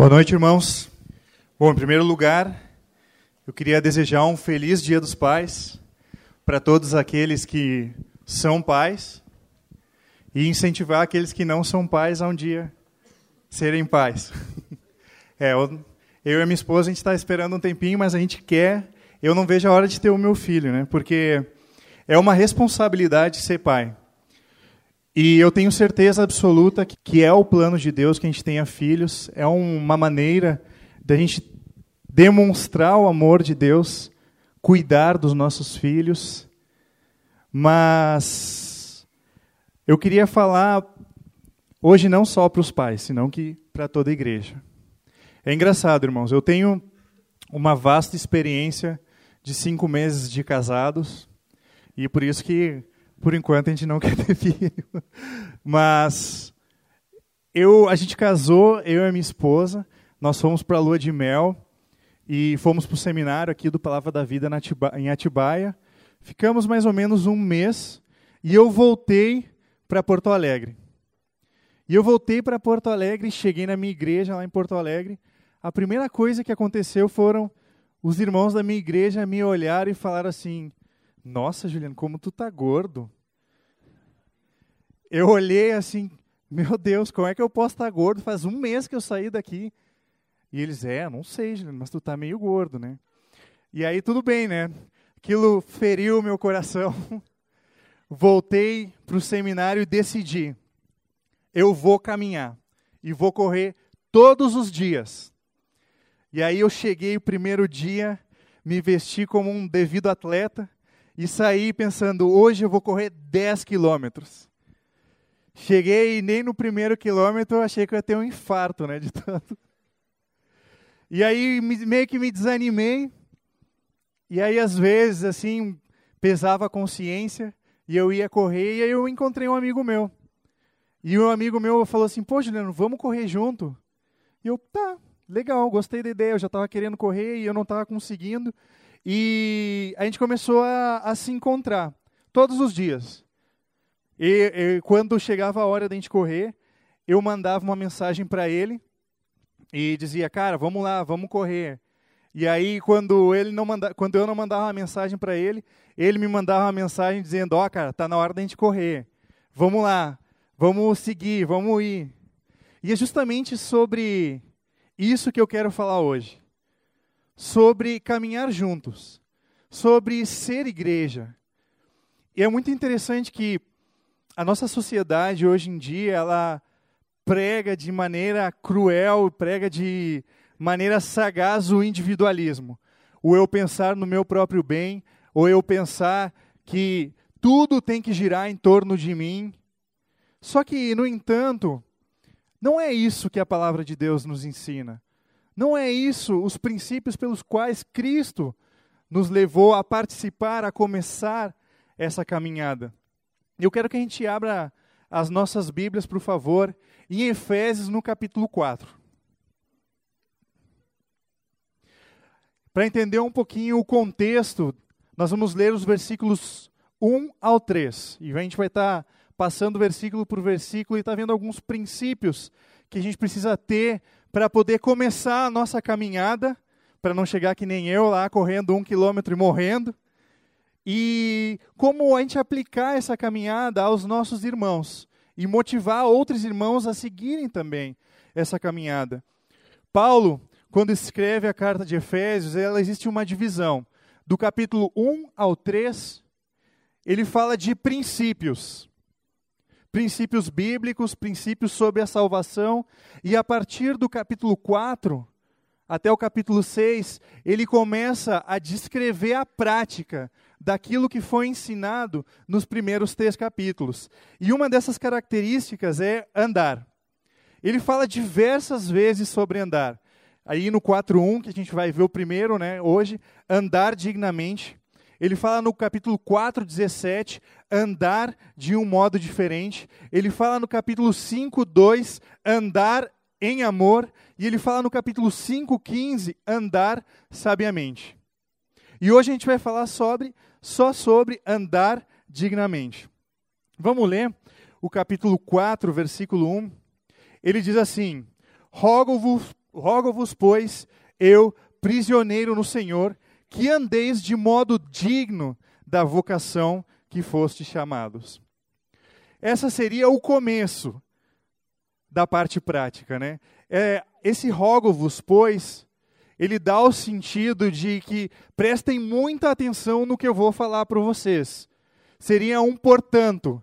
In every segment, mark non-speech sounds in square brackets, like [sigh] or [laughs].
Boa noite, irmãos. Bom, em primeiro lugar, eu queria desejar um feliz Dia dos Pais para todos aqueles que são pais e incentivar aqueles que não são pais a um dia serem pais. [laughs] É, eu, eu e minha esposa, a gente está esperando um tempinho, mas a gente quer. Eu não vejo a hora de ter o meu filho, né? Porque é uma responsabilidade ser pai. E eu tenho certeza absoluta que é o plano de Deus que a gente tenha filhos, é uma maneira da gente demonstrar o amor de Deus, cuidar dos nossos filhos. Mas eu queria falar hoje não só para os pais, senão que para toda a igreja. É engraçado, irmãos, eu tenho uma vasta experiência de cinco meses de casados, e por isso que por enquanto a gente não [laughs] quer ter filho. Mas eu, a gente casou, eu e minha esposa, nós fomos para a lua de mel e fomos para o seminário aqui do Palavra da Vida em Atibaia. Ficamos mais ou menos um mês e eu voltei para Porto Alegre. E eu voltei para Porto Alegre, cheguei na minha igreja lá em Porto Alegre. A primeira coisa que aconteceu foram os irmãos da minha igreja me olharam e falaram assim: nossa, Juliano, como tu tá gordo. Eu olhei assim, meu Deus, como é que eu posso estar tá gordo? Faz um mês que eu saí daqui. E eles, é, não sei, Juliano, mas tu tá meio gordo, né? E aí tudo bem, né? Aquilo feriu meu coração. [laughs] Voltei para o seminário e decidi, eu vou caminhar e vou correr todos os dias. E aí eu cheguei o primeiro dia, me vesti como um devido atleta, e saí pensando, hoje eu vou correr 10 quilômetros. Cheguei e nem no primeiro quilômetro eu achei que eu ia ter um infarto, né, de [laughs] tanto. E aí meio que me desanimei. E aí às vezes assim pesava a consciência e eu ia correr e aí eu encontrei um amigo meu. E um amigo meu falou assim: "Pô, Juliano, vamos correr junto?" E eu, tá, legal, gostei da ideia, eu já estava querendo correr e eu não estava conseguindo. E a gente começou a, a se encontrar todos os dias. E, e, quando chegava a hora da gente correr, eu mandava uma mensagem para ele e dizia, cara, vamos lá, vamos correr. E aí, quando, ele não manda, quando eu não mandava uma mensagem para ele, ele me mandava uma mensagem dizendo, ó, oh, cara, tá na hora da gente correr. Vamos lá, vamos seguir, vamos ir. E é justamente sobre isso que eu quero falar hoje sobre caminhar juntos, sobre ser igreja. E é muito interessante que a nossa sociedade hoje em dia, ela prega de maneira cruel, prega de maneira sagaz o individualismo. O eu pensar no meu próprio bem, ou eu pensar que tudo tem que girar em torno de mim. Só que, no entanto, não é isso que a palavra de Deus nos ensina. Não é isso os princípios pelos quais Cristo nos levou a participar, a começar essa caminhada. Eu quero que a gente abra as nossas Bíblias, por favor, em Efésios, no capítulo 4. Para entender um pouquinho o contexto, nós vamos ler os versículos 1 ao 3. E a gente vai estar passando versículo por versículo e está vendo alguns princípios que a gente precisa ter para poder começar a nossa caminhada, para não chegar que nem eu lá correndo um quilômetro e morrendo. E como a gente aplicar essa caminhada aos nossos irmãos e motivar outros irmãos a seguirem também essa caminhada. Paulo, quando escreve a carta de Efésios, ela existe uma divisão. Do capítulo 1 ao 3, ele fala de princípios princípios bíblicos, princípios sobre a salvação, e a partir do capítulo 4 até o capítulo 6, ele começa a descrever a prática daquilo que foi ensinado nos primeiros três capítulos. E uma dessas características é andar. Ele fala diversas vezes sobre andar. Aí no 4.1, que a gente vai ver o primeiro né, hoje, andar dignamente. Ele fala no capítulo 4, 17, andar de um modo diferente. Ele fala no capítulo 5, 2, andar em amor. E ele fala no capítulo 5, 15, andar sabiamente. E hoje a gente vai falar sobre, só sobre andar dignamente. Vamos ler o capítulo 4, versículo 1. Ele diz assim: Rogo-vos, rogo-vos, pois, eu, prisioneiro no Senhor, que andeis de modo digno da vocação que fostes chamados. Essa seria o começo da parte prática, né? É, esse rogo-vos, pois, ele dá o sentido de que prestem muita atenção no que eu vou falar para vocês. Seria um portanto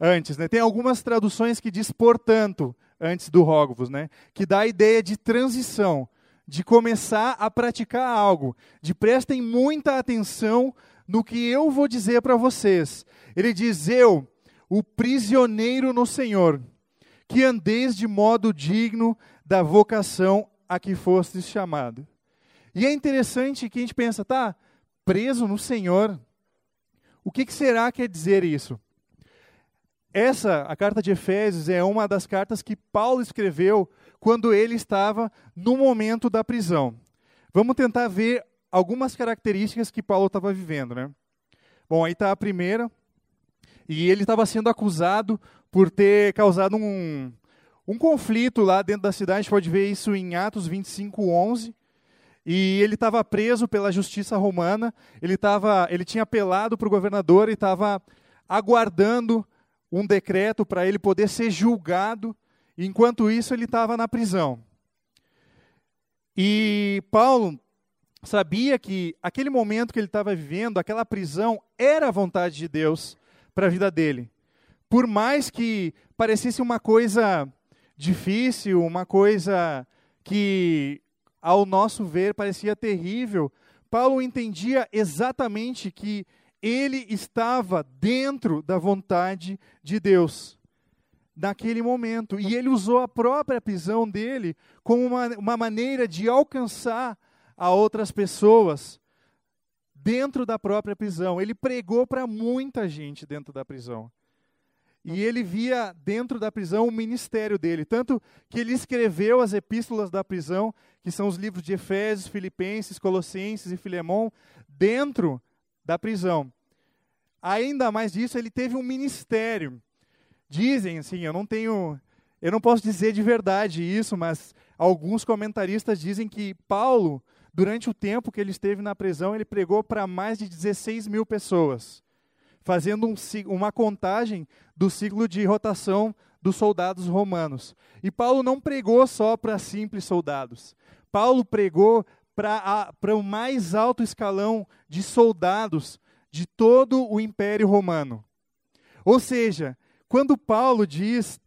antes, né? Tem algumas traduções que diz portanto antes do rogo-vos, né? Que dá a ideia de transição, de começar a praticar algo, de prestem muita atenção no que eu vou dizer para vocês. Ele diz: Eu, o prisioneiro no Senhor, que andeis de modo digno da vocação a que fostes chamado. E é interessante que a gente pensa, tá, preso no Senhor. O que, que será quer dizer isso? Essa, a carta de Efésios, é uma das cartas que Paulo escreveu quando ele estava no momento da prisão. Vamos tentar ver algumas características que Paulo estava vivendo, né? Bom, aí está a primeira. E ele estava sendo acusado por ter causado um, um conflito lá dentro da cidade, a gente pode ver isso em Atos 25, 11. E ele estava preso pela justiça romana, ele, tava, ele tinha apelado para o governador e estava aguardando um decreto para ele poder ser julgado. Enquanto isso, ele estava na prisão. E Paulo sabia que aquele momento que ele estava vivendo, aquela prisão, era a vontade de Deus para a vida dele. Por mais que parecesse uma coisa difícil, uma coisa que, ao nosso ver, parecia terrível, Paulo entendia exatamente que ele estava dentro da vontade de Deus naquele momento. E ele usou a própria prisão dele como uma, uma maneira de alcançar a outras pessoas dentro da própria prisão. Ele pregou para muita gente dentro da prisão. E ele via dentro da prisão o ministério dele, tanto que ele escreveu as epístolas da prisão, que são os livros de Efésios, Filipenses, Colossenses e Filemão, dentro da prisão. Ainda mais disso, ele teve um ministério. Dizem assim, eu não tenho, eu não posso dizer de verdade isso, mas alguns comentaristas dizem que Paulo, durante o tempo que ele esteve na prisão, ele pregou para mais de 16 mil pessoas fazendo um, uma contagem do ciclo de rotação dos soldados romanos. E Paulo não pregou só para simples soldados. Paulo pregou para o mais alto escalão de soldados de todo o Império Romano. Ou seja, quando Paulo diz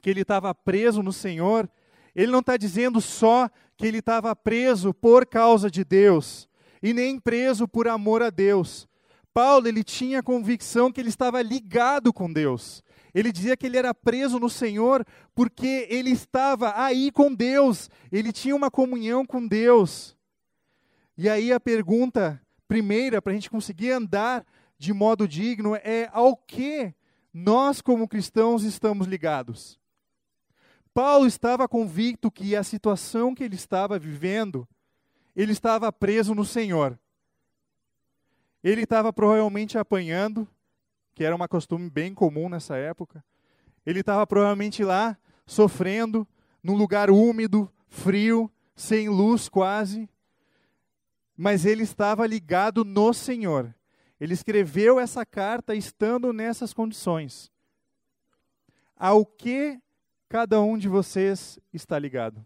que ele estava preso no Senhor, ele não está dizendo só que ele estava preso por causa de Deus, e nem preso por amor a Deus, Paulo, ele tinha a convicção que ele estava ligado com Deus. Ele dizia que ele era preso no Senhor porque ele estava aí com Deus, ele tinha uma comunhão com Deus. E aí a pergunta primeira, para a gente conseguir andar de modo digno, é ao que nós, como cristãos, estamos ligados. Paulo estava convicto que a situação que ele estava vivendo, ele estava preso no Senhor. Ele estava provavelmente apanhando, que era uma costume bem comum nessa época. Ele estava provavelmente lá, sofrendo, num lugar úmido, frio, sem luz quase. Mas ele estava ligado no Senhor. Ele escreveu essa carta estando nessas condições. Ao que cada um de vocês está ligado?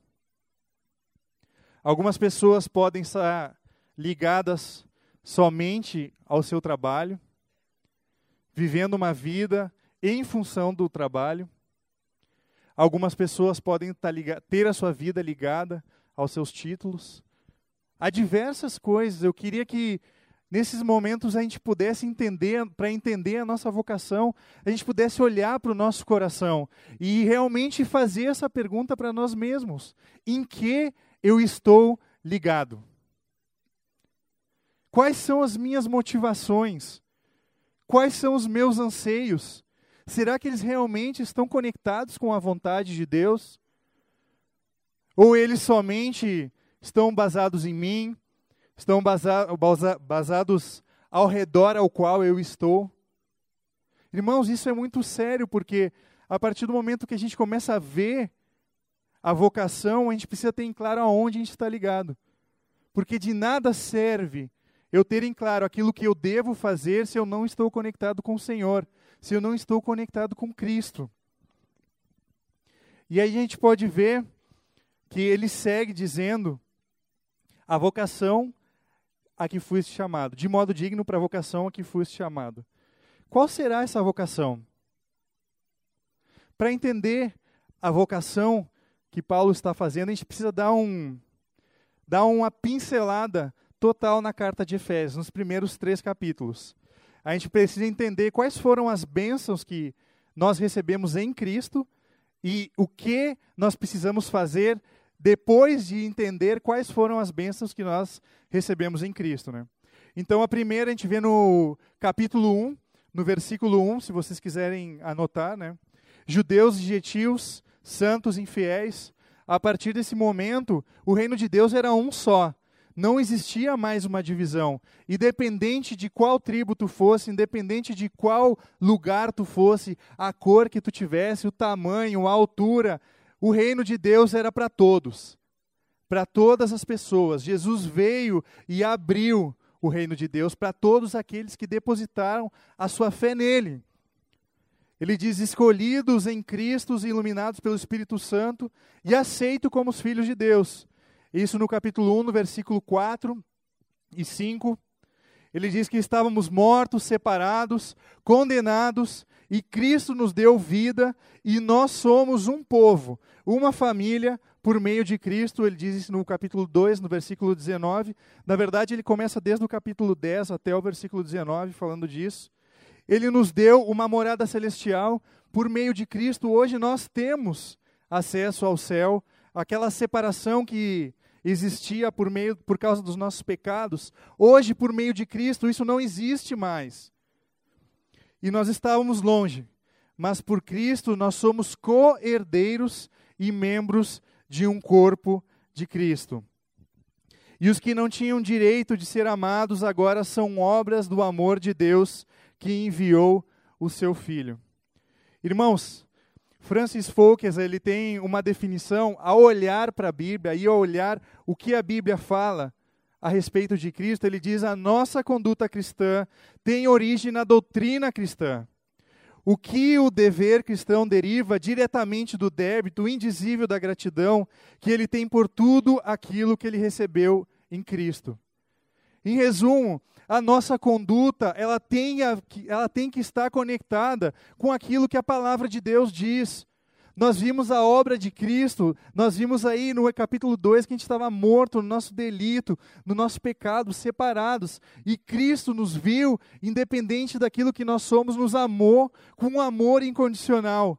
Algumas pessoas podem estar ligadas somente ao seu trabalho, vivendo uma vida em função do trabalho. Algumas pessoas podem tá ter a sua vida ligada aos seus títulos. Há diversas coisas. Eu queria que nesses momentos a gente pudesse entender, para entender a nossa vocação, a gente pudesse olhar para o nosso coração e realmente fazer essa pergunta para nós mesmos: em que eu estou ligado? Quais são as minhas motivações? Quais são os meus anseios? Será que eles realmente estão conectados com a vontade de Deus? Ou eles somente estão basados em mim, estão basados ao redor ao qual eu estou? Irmãos, isso é muito sério, porque a partir do momento que a gente começa a ver a vocação, a gente precisa ter em claro aonde a gente está ligado. Porque de nada serve eu ter em claro aquilo que eu devo fazer se eu não estou conectado com o Senhor, se eu não estou conectado com Cristo. E aí a gente pode ver que ele segue dizendo a vocação a que fuiste chamado, de modo digno para a vocação a que fuiste chamado. Qual será essa vocação? Para entender a vocação que Paulo está fazendo, a gente precisa dar, um, dar uma pincelada total na carta de Efésios, nos primeiros três capítulos. A gente precisa entender quais foram as bênçãos que nós recebemos em Cristo e o que nós precisamos fazer depois de entender quais foram as bênçãos que nós recebemos em Cristo. Né? Então, a primeira a gente vê no capítulo 1, no versículo 1, se vocês quiserem anotar, né? Judeus e gentios, santos infiéis. A partir desse momento, o reino de Deus era um só. Não existia mais uma divisão. Independente de qual tribo tu fosse, independente de qual lugar tu fosse, a cor que tu tivesse, o tamanho, a altura, o reino de Deus era para todos. Para todas as pessoas. Jesus veio e abriu o reino de Deus para todos aqueles que depositaram a sua fé nele. Ele diz: escolhidos em Cristo, iluminados pelo Espírito Santo e aceitos como os filhos de Deus. Isso no capítulo 1, no versículo 4 e 5. Ele diz que estávamos mortos, separados, condenados, e Cristo nos deu vida, e nós somos um povo, uma família, por meio de Cristo, ele diz isso no capítulo 2, no versículo 19. Na verdade, ele começa desde o capítulo 10 até o versículo 19 falando disso. Ele nos deu uma morada celestial por meio de Cristo. Hoje nós temos acesso ao céu, aquela separação que existia por meio por causa dos nossos pecados. Hoje, por meio de Cristo, isso não existe mais. E nós estávamos longe, mas por Cristo nós somos co-herdeiros e membros de um corpo de Cristo. E os que não tinham direito de ser amados agora são obras do amor de Deus que enviou o seu Filho. Irmãos, Francis Folkes ele tem uma definição ao olhar para a Bíblia e ao olhar o que a Bíblia fala a respeito de Cristo, ele diz: a nossa conduta cristã tem origem na doutrina cristã. O que o dever cristão deriva diretamente do débito indizível da gratidão que ele tem por tudo aquilo que ele recebeu em Cristo. Em resumo, a nossa conduta, ela tem, a, ela tem que estar conectada com aquilo que a palavra de Deus diz. Nós vimos a obra de Cristo, nós vimos aí no capítulo 2 que a gente estava morto no nosso delito, no nosso pecado, separados. E Cristo nos viu, independente daquilo que nós somos, nos amou com um amor incondicional.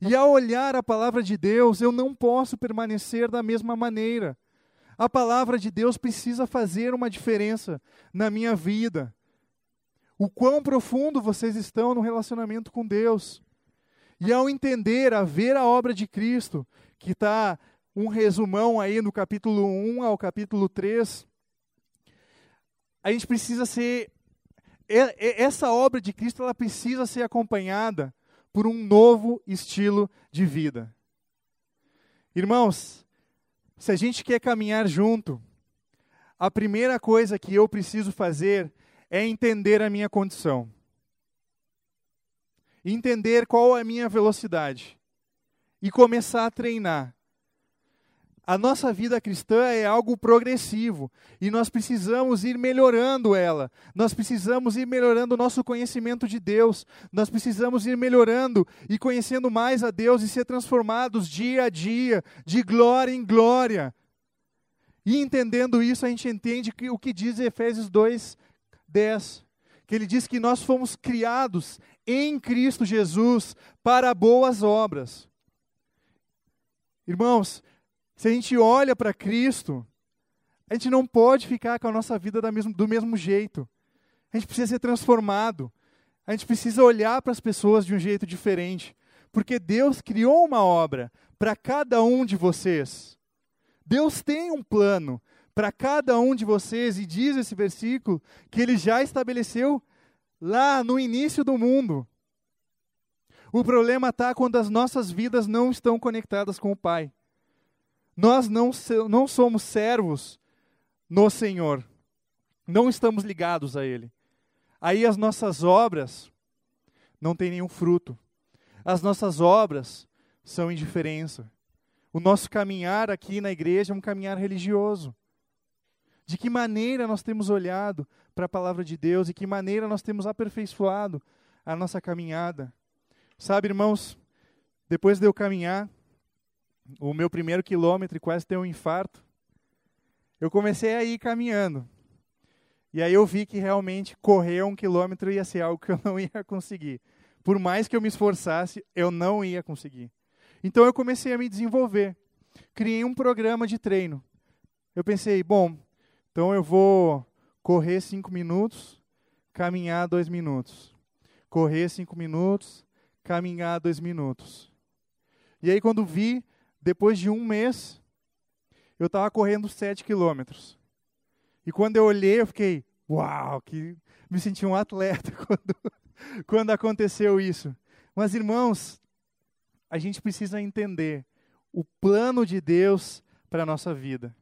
E ao olhar a palavra de Deus, eu não posso permanecer da mesma maneira. A palavra de Deus precisa fazer uma diferença na minha vida. O quão profundo vocês estão no relacionamento com Deus. E ao entender, a ver a obra de Cristo, que está um resumão aí no capítulo 1 ao capítulo 3, a gente precisa ser. Essa obra de Cristo ela precisa ser acompanhada por um novo estilo de vida. Irmãos, se a gente quer caminhar junto, a primeira coisa que eu preciso fazer é entender a minha condição entender qual é a minha velocidade e começar a treinar. A nossa vida cristã é algo progressivo e nós precisamos ir melhorando ela. Nós precisamos ir melhorando o nosso conhecimento de Deus. Nós precisamos ir melhorando e conhecendo mais a Deus e ser transformados dia a dia, de glória em glória. E entendendo isso, a gente entende que o que diz Efésios 2, 10 que ele diz que nós fomos criados em Cristo Jesus para boas obras. Irmãos, se a gente olha para Cristo, a gente não pode ficar com a nossa vida do mesmo jeito. A gente precisa ser transformado. A gente precisa olhar para as pessoas de um jeito diferente. Porque Deus criou uma obra para cada um de vocês. Deus tem um plano para cada um de vocês, e diz esse versículo que ele já estabeleceu lá no início do mundo. O problema está quando as nossas vidas não estão conectadas com o Pai. Nós não, não somos servos no Senhor. Não estamos ligados a Ele. Aí as nossas obras não têm nenhum fruto. As nossas obras são indiferença. O nosso caminhar aqui na igreja é um caminhar religioso. De que maneira nós temos olhado para a palavra de Deus e que maneira nós temos aperfeiçoado a nossa caminhada. Sabe, irmãos, depois de eu caminhar o meu primeiro quilômetro e quase ter um infarto, eu comecei a ir caminhando. E aí eu vi que realmente correr um quilômetro ia ser algo que eu não [laughs] ia conseguir. Por mais que eu me esforçasse, eu não ia conseguir. Então eu comecei a me desenvolver. Criei um programa de treino. Eu pensei, bom, então eu vou correr cinco minutos, caminhar dois minutos. Correr cinco minutos, caminhar dois minutos. E aí quando vi, depois de um mês, eu estava correndo sete quilômetros. E quando eu olhei, eu fiquei, uau, que me senti um atleta [laughs] quando, quando aconteceu isso. Mas irmãos, a gente precisa entender o plano de Deus para a nossa vida.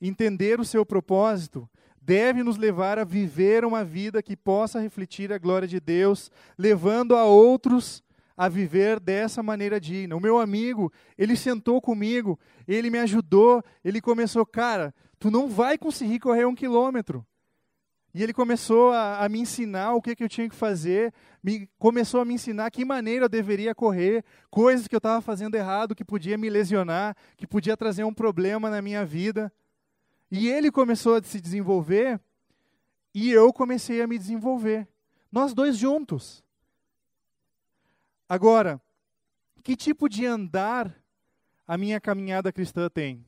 Entender o seu propósito deve nos levar a viver uma vida que possa refletir a glória de Deus, levando a outros a viver dessa maneira digna. O meu amigo, ele sentou comigo, ele me ajudou, ele começou, cara, tu não vai conseguir correr um quilômetro. E ele começou a, a, me ensinar o que, que eu tinha que fazer, me, começou a me ensinar que maneira eu deveria correr, coisas que eu estava fazendo errado, que podia me lesionar, que podia trazer um problema na minha vida. E ele começou a se desenvolver e eu comecei a me desenvolver. Nós dois juntos. Agora, que tipo de andar a minha caminhada cristã tem?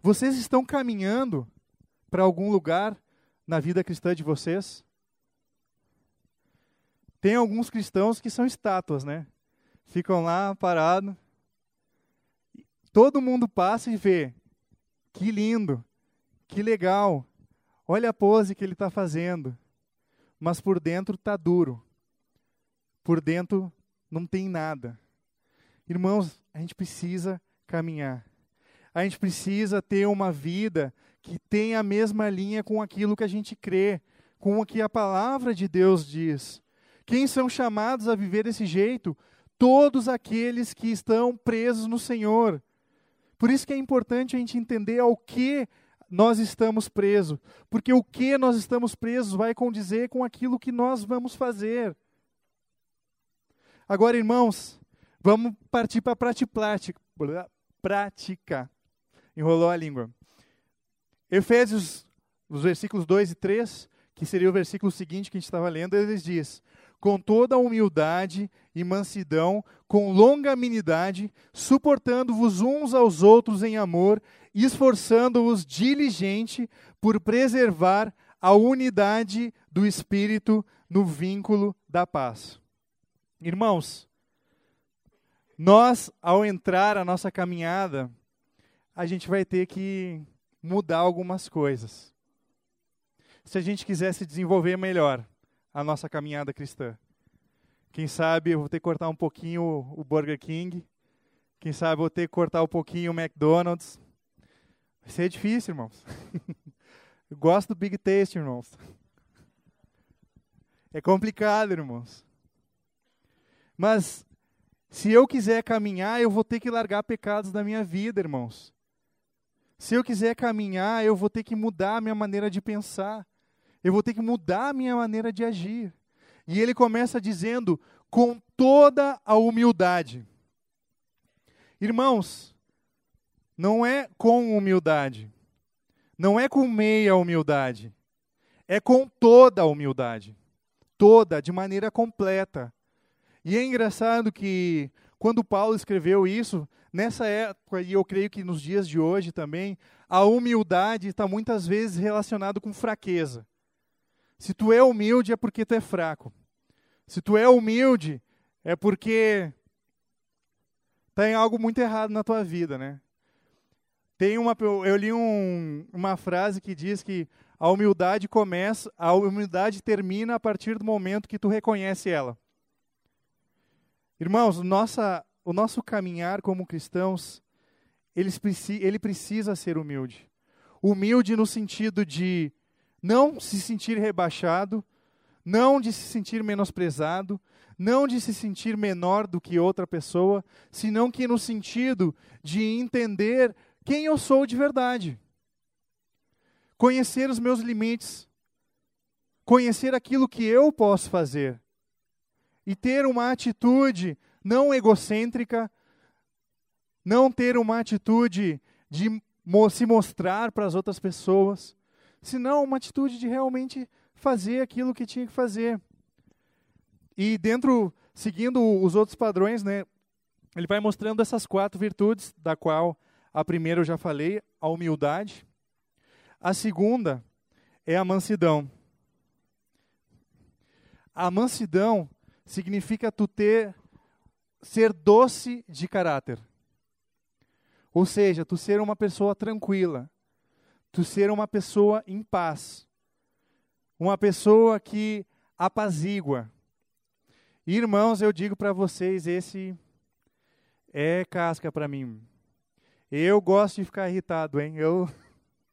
Vocês estão caminhando para algum lugar na vida cristã de vocês? Tem alguns cristãos que são estátuas, né? Ficam lá parados. Todo mundo passa e vê. Que lindo, que legal. Olha a pose que ele está fazendo. Mas por dentro está duro. Por dentro não tem nada. Irmãos, a gente precisa caminhar. A gente precisa ter uma vida que tem a mesma linha com aquilo que a gente crê, com o que a palavra de Deus diz. Quem são chamados a viver desse jeito? Todos aqueles que estão presos no Senhor. Por isso que é importante a gente entender ao que nós estamos presos, porque o que nós estamos presos vai condizer com aquilo que nós vamos fazer. Agora, irmãos, vamos partir para a prática. Enrolou a língua. Efésios, os versículos 2 e 3, que seria o versículo seguinte que a gente estava lendo, eles diz: com toda humildade e mansidão, com longanimidade, suportando-vos uns aos outros em amor, esforçando-vos diligente por preservar a unidade do espírito no vínculo da paz. Irmãos, nós ao entrar a nossa caminhada, a gente vai ter que mudar algumas coisas. Se a gente quiser se desenvolver melhor a nossa caminhada cristã. Quem sabe eu vou ter que cortar um pouquinho o Burger King. Quem sabe eu vou ter que cortar um pouquinho o McDonald's. Vai ser difícil, irmãos. [laughs] eu gosto do Big Taste, irmãos. É complicado, irmãos. Mas se eu quiser caminhar, eu vou ter que largar pecados da minha vida, irmãos. Se eu quiser caminhar, eu vou ter que mudar a minha maneira de pensar. Eu vou ter que mudar a minha maneira de agir. E ele começa dizendo, com toda a humildade. Irmãos, não é com humildade. Não é com meia humildade. É com toda a humildade. Toda, de maneira completa. E é engraçado que quando Paulo escreveu isso, Nessa época, e eu creio que nos dias de hoje também, a humildade está muitas vezes relacionado com fraqueza. Se tu é humilde é porque tu é fraco. Se tu é humilde é porque tem algo muito errado na tua vida, né? Tem uma, eu li um, uma frase que diz que a humildade começa, a humildade termina a partir do momento que tu reconhece ela. Irmãos, nossa o nosso caminhar como cristãos, ele, ele precisa ser humilde. Humilde no sentido de não se sentir rebaixado, não de se sentir menosprezado, não de se sentir menor do que outra pessoa, senão que no sentido de entender quem eu sou de verdade. Conhecer os meus limites, conhecer aquilo que eu posso fazer e ter uma atitude não egocêntrica, não ter uma atitude de se mostrar para as outras pessoas, senão uma atitude de realmente fazer aquilo que tinha que fazer. E dentro, seguindo os outros padrões, né, ele vai mostrando essas quatro virtudes, da qual a primeira eu já falei, a humildade. A segunda é a mansidão. A mansidão significa tu ter ser doce de caráter. Ou seja, tu ser uma pessoa tranquila, tu ser uma pessoa em paz, uma pessoa que apazigua. Irmãos, eu digo para vocês, esse é casca para mim. Eu gosto de ficar irritado, hein? Eu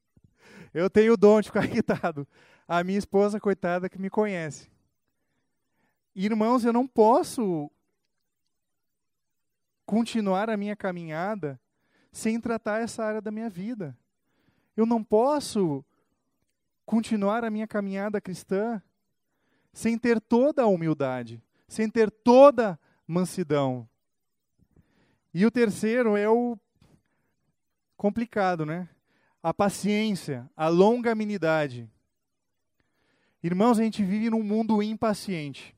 [laughs] eu tenho o dom de ficar [laughs] irritado. A minha esposa, coitada, que me conhece. Irmãos, eu não posso continuar a minha caminhada sem tratar essa área da minha vida. Eu não posso continuar a minha caminhada cristã sem ter toda a humildade, sem ter toda mansidão. E o terceiro é o complicado, né? A paciência, a longanimidade. Irmãos, a gente vive num mundo impaciente.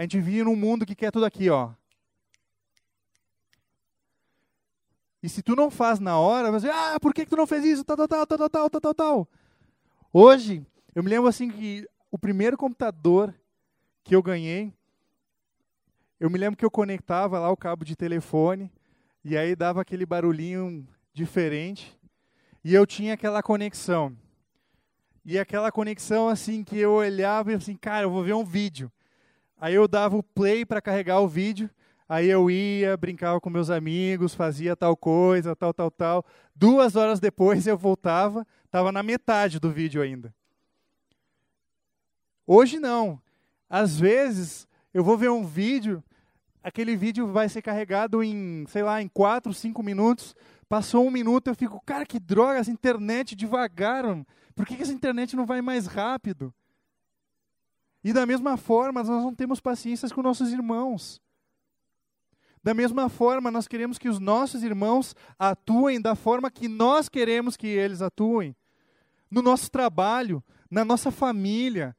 A gente vive num mundo que quer tudo aqui, ó. E se tu não faz na hora, dizer, ah, por que, que tu não fez isso? Tal, tal, tal, tal, tal, tal, tal, tal. Hoje, eu me lembro assim que o primeiro computador que eu ganhei, eu me lembro que eu conectava lá o cabo de telefone, e aí dava aquele barulhinho diferente, e eu tinha aquela conexão. E aquela conexão assim que eu olhava e assim, cara, eu vou ver um vídeo. Aí eu dava o play para carregar o vídeo, aí eu ia, brincava com meus amigos, fazia tal coisa, tal, tal, tal. Duas horas depois eu voltava, estava na metade do vídeo ainda. Hoje não. Às vezes eu vou ver um vídeo, aquele vídeo vai ser carregado em, sei lá, em quatro, cinco minutos. Passou um minuto, eu fico, cara, que droga, essa internet devagar. Por que, que essa internet não vai mais rápido? E da mesma forma, nós não temos paciência com nossos irmãos. Da mesma forma, nós queremos que os nossos irmãos atuem da forma que nós queremos que eles atuem. No nosso trabalho, na nossa família,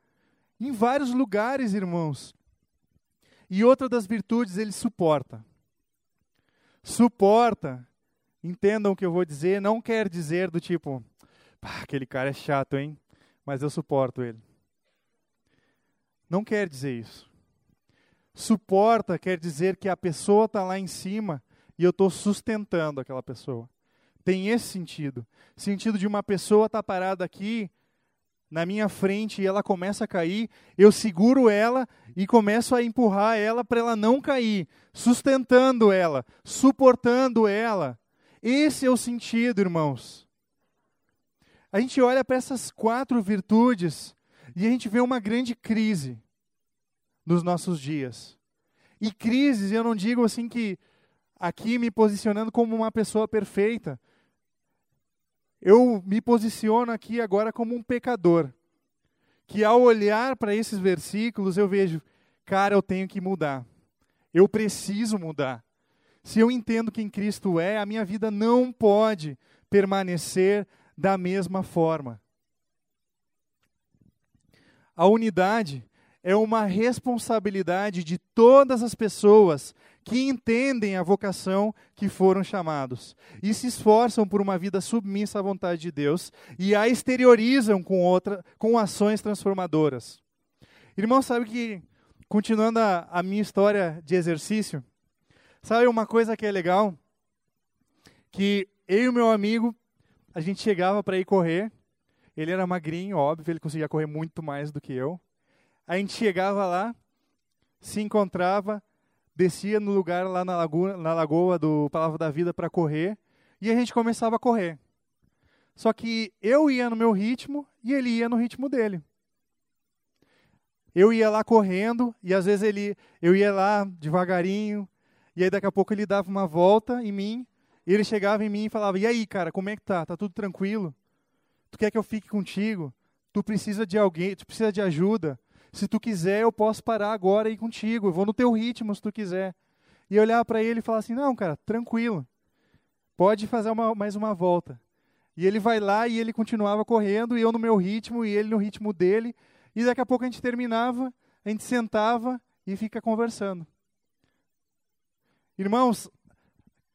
em vários lugares, irmãos. E outra das virtudes, ele suporta. Suporta, entendam o que eu vou dizer, não quer dizer do tipo, aquele cara é chato, hein? Mas eu suporto ele. Não quer dizer isso. Suporta quer dizer que a pessoa está lá em cima e eu estou sustentando aquela pessoa. Tem esse sentido. Sentido de uma pessoa estar tá parada aqui na minha frente e ela começa a cair, eu seguro ela e começo a empurrar ela para ela não cair, sustentando ela, suportando ela. Esse é o sentido, irmãos. A gente olha para essas quatro virtudes e a gente vê uma grande crise nos nossos dias. E crises, eu não digo assim que aqui me posicionando como uma pessoa perfeita. Eu me posiciono aqui agora como um pecador. Que ao olhar para esses versículos eu vejo, cara, eu tenho que mudar. Eu preciso mudar. Se eu entendo quem Cristo é, a minha vida não pode permanecer da mesma forma. A unidade é uma responsabilidade de todas as pessoas que entendem a vocação que foram chamados e se esforçam por uma vida submissa à vontade de Deus e a exteriorizam com outra com ações transformadoras. Irmão, sabe que continuando a, a minha história de exercício, sabe uma coisa que é legal que eu e meu amigo a gente chegava para ir correr. Ele era magrinho, óbvio, ele conseguia correr muito mais do que eu. A gente chegava lá, se encontrava, descia no lugar lá na lagoa, na lagoa do Palavra da Vida para correr, e a gente começava a correr. Só que eu ia no meu ritmo e ele ia no ritmo dele. Eu ia lá correndo e às vezes ele, eu ia lá devagarinho e aí daqui a pouco ele dava uma volta em mim ele chegava em mim e falava: "E aí, cara, como é que tá? Tá tudo tranquilo? Tu quer que eu fique contigo? Tu precisa de alguém, tu precisa de ajuda? Se tu quiser, eu posso parar agora e ir contigo. Eu vou no teu ritmo se tu quiser." E eu olhava para ele e falava assim: "Não, cara, tranquilo. Pode fazer uma, mais uma volta." E ele vai lá e ele continuava correndo, e eu no meu ritmo, e ele no ritmo dele. E daqui a pouco a gente terminava, a gente sentava e fica conversando. Irmãos,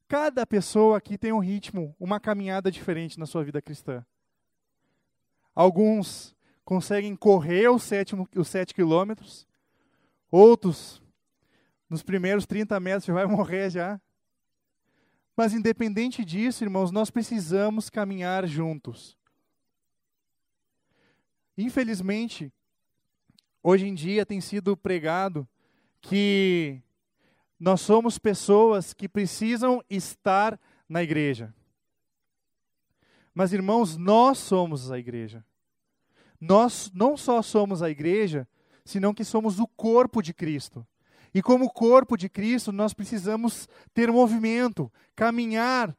cada pessoa aqui tem um ritmo, uma caminhada diferente na sua vida cristã. Alguns conseguem correr os sete, os sete quilômetros, outros, nos primeiros 30 metros, já vai morrer já. Mas independente disso, irmãos, nós precisamos caminhar juntos. Infelizmente, hoje em dia tem sido pregado que nós somos pessoas que precisam estar na igreja. Mas, irmãos, nós somos a igreja. Nós não só somos a igreja, senão que somos o corpo de Cristo. E como corpo de Cristo, nós precisamos ter movimento, caminhar,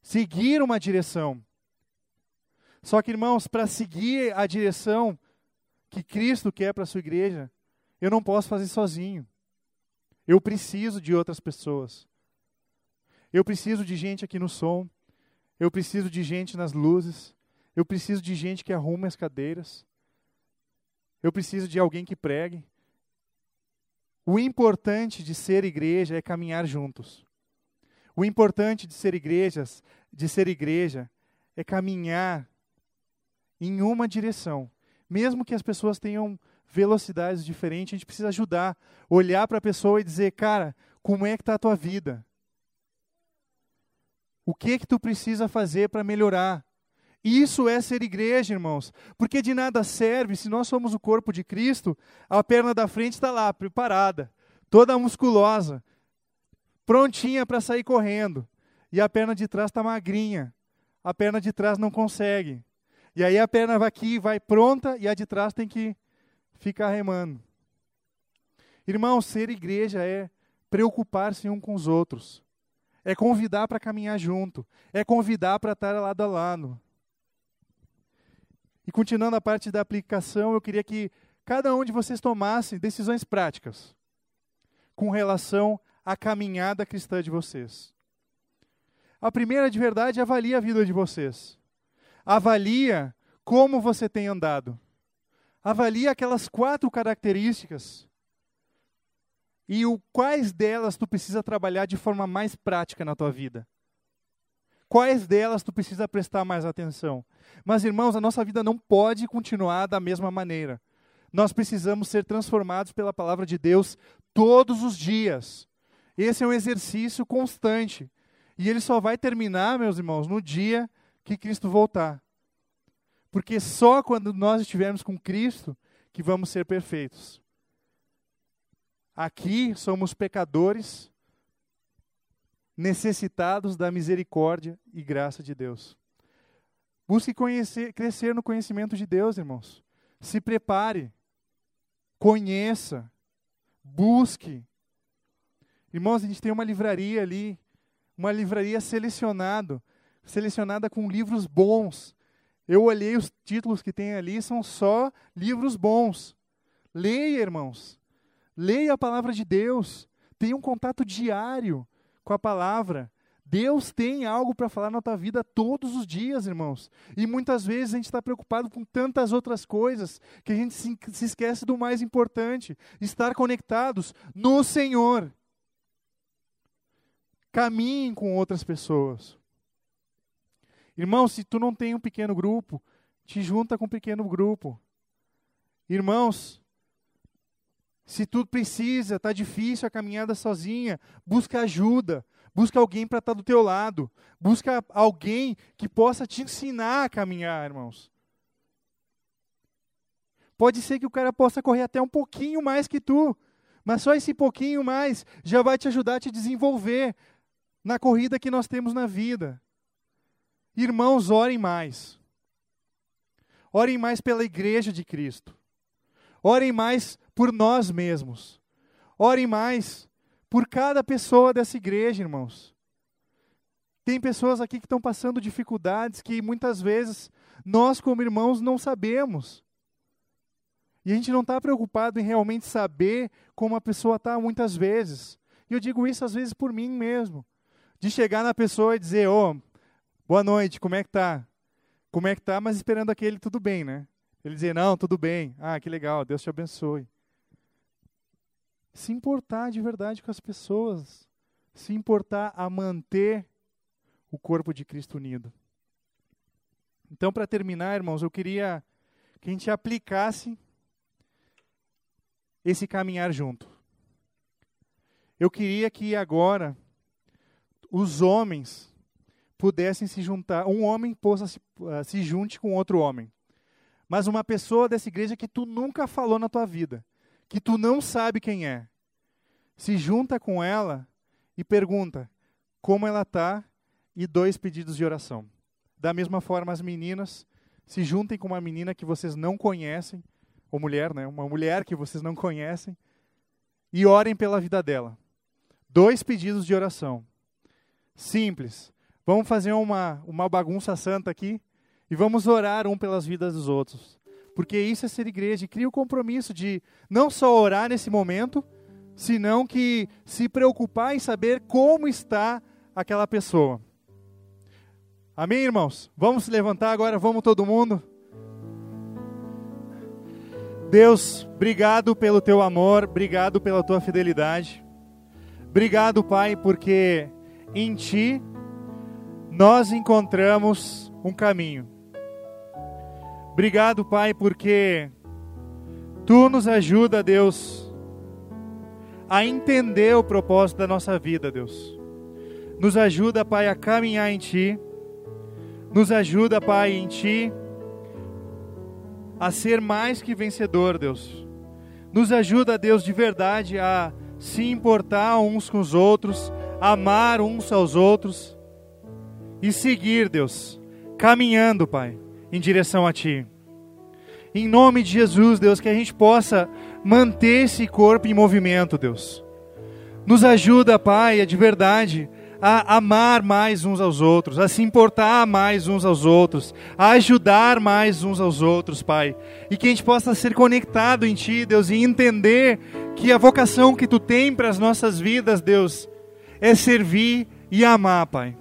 seguir uma direção. Só que, irmãos, para seguir a direção que Cristo quer para a sua igreja, eu não posso fazer sozinho. Eu preciso de outras pessoas. Eu preciso de gente aqui no som. Eu preciso de gente nas luzes. Eu preciso de gente que arrume as cadeiras. Eu preciso de alguém que pregue. O importante de ser igreja é caminhar juntos. O importante de ser igrejas, de ser igreja, é caminhar em uma direção. Mesmo que as pessoas tenham velocidades diferentes, a gente precisa ajudar, olhar para a pessoa e dizer, cara, como é que está a tua vida? O que que tu precisa fazer para melhorar? Isso é ser igreja, irmãos. Porque de nada serve se nós somos o corpo de Cristo, a perna da frente está lá, preparada, toda musculosa, prontinha para sair correndo. E a perna de trás está magrinha. A perna de trás não consegue. E aí a perna vai aqui, vai pronta, e a de trás tem que ficar remando. Irmãos, ser igreja é preocupar-se um com os outros. É convidar para caminhar junto. É convidar para estar lado a lado. E continuando a parte da aplicação, eu queria que cada um de vocês tomasse decisões práticas com relação à caminhada cristã de vocês. A primeira de verdade avalia a vida de vocês. Avalia como você tem andado. Avalia aquelas quatro características e o quais delas tu precisa trabalhar de forma mais prática na tua vida. Quais delas tu precisa prestar mais atenção? Mas, irmãos, a nossa vida não pode continuar da mesma maneira. Nós precisamos ser transformados pela palavra de Deus todos os dias. Esse é um exercício constante. E ele só vai terminar, meus irmãos, no dia que Cristo voltar. Porque só quando nós estivermos com Cristo que vamos ser perfeitos. Aqui somos pecadores necessitados da misericórdia e graça de Deus. Busque conhecer, crescer no conhecimento de Deus, irmãos. Se prepare, conheça, busque. Irmãos, a gente tem uma livraria ali, uma livraria selecionado, selecionada com livros bons. Eu olhei os títulos que tem ali, são só livros bons. Leia, irmãos. Leia a palavra de Deus. Tenha um contato diário com a palavra. Deus tem algo para falar na tua vida todos os dias, irmãos. E muitas vezes a gente está preocupado com tantas outras coisas que a gente se, esquece do mais importante: estar conectados no Senhor. Caminhem com outras pessoas. Irmãos, se tu não tem um pequeno grupo, te junta com um pequeno grupo. Irmãos, se tu precisa, está difícil a caminhada sozinha, busca ajuda, busca alguém para estar tá do teu lado, busca alguém que possa te ensinar a caminhar, irmãos. Pode ser que o cara possa correr até um pouquinho mais que tu, Mas só esse pouquinho mais já vai te ajudar a te desenvolver na corrida que nós temos na vida. Irmãos, orem mais. Orem mais pela igreja de Cristo. Orem mais por nós mesmos. Orem mais por cada pessoa dessa igreja, irmãos. Tem pessoas aqui que estão passando dificuldades que muitas vezes nós, como irmãos, não sabemos. E a gente não está preocupado em realmente saber como a pessoa está muitas vezes. E eu digo isso às vezes por mim mesmo. De chegar na pessoa e dizer, ô, oh, boa noite, como é que tá? Como é que tá? Mas esperando aquele tudo bem, né? Ele dizer, não, tudo bem. Ah, que legal, Deus te abençoe. Se importar de verdade com as pessoas. Se importar a manter o corpo de Cristo unido. Então, para terminar, irmãos, eu queria que a gente aplicasse esse caminhar junto. Eu queria que agora os homens pudessem se juntar, um homem possa se, uh, se junte com outro homem. Mas uma pessoa dessa igreja que tu nunca falou na tua vida, que tu não sabe quem é, se junta com ela e pergunta como ela está e dois pedidos de oração. Da mesma forma, as meninas se juntem com uma menina que vocês não conhecem ou mulher, né? Uma mulher que vocês não conhecem, e orem pela vida dela. Dois pedidos de oração. Simples. Vamos fazer uma, uma bagunça santa aqui e vamos orar um pelas vidas dos outros. Porque isso é ser igreja. E cria o compromisso de não só orar nesse momento, senão que se preocupar em saber como está aquela pessoa. Amém, irmãos? Vamos se levantar agora, vamos todo mundo. Deus, obrigado pelo teu amor, obrigado pela tua fidelidade. Obrigado, Pai, porque em ti nós encontramos um caminho. Obrigado, Pai, porque tu nos ajuda, Deus, a entender o propósito da nossa vida, Deus. Nos ajuda, Pai, a caminhar em ti. Nos ajuda, Pai, em ti a ser mais que vencedor, Deus. Nos ajuda, Deus, de verdade a se importar uns com os outros, amar uns aos outros e seguir, Deus, caminhando, Pai, em direção a Ti. Em nome de Jesus, Deus, que a gente possa manter esse corpo em movimento, Deus. Nos ajuda, Pai, de verdade, a amar mais uns aos outros, a se importar mais uns aos outros, a ajudar mais uns aos outros, Pai. E que a gente possa ser conectado em Ti, Deus, e entender que a vocação que Tu tem para as nossas vidas, Deus, é servir e amar, Pai.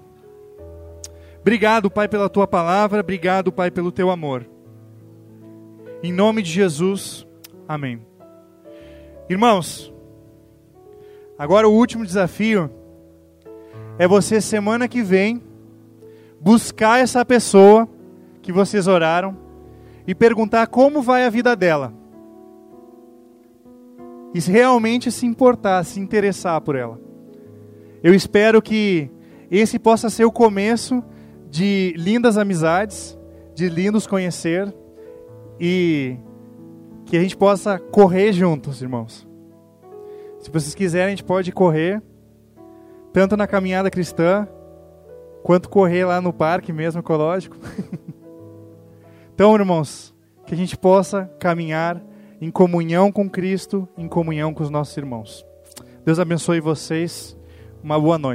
Obrigado, Pai, pela Tua palavra, obrigado, Pai, pelo Teu amor. Em nome de Jesus, amém. Irmãos, agora o último desafio é você semana que vem buscar essa pessoa que vocês oraram e perguntar como vai a vida dela. E realmente se importar, se interessar por ela. Eu espero que esse possa ser o começo de lindas amizades, de lindos conhecer e que a gente possa correr juntos, irmãos. Se vocês quiserem, a gente pode correr tanto na caminhada cristã, quanto correr lá no parque mesmo ecológico. [laughs] então, irmãos, que a gente possa caminhar em comunhão com Cristo, em comunhão com os nossos irmãos. Deus abençoe vocês. Uma boa noite.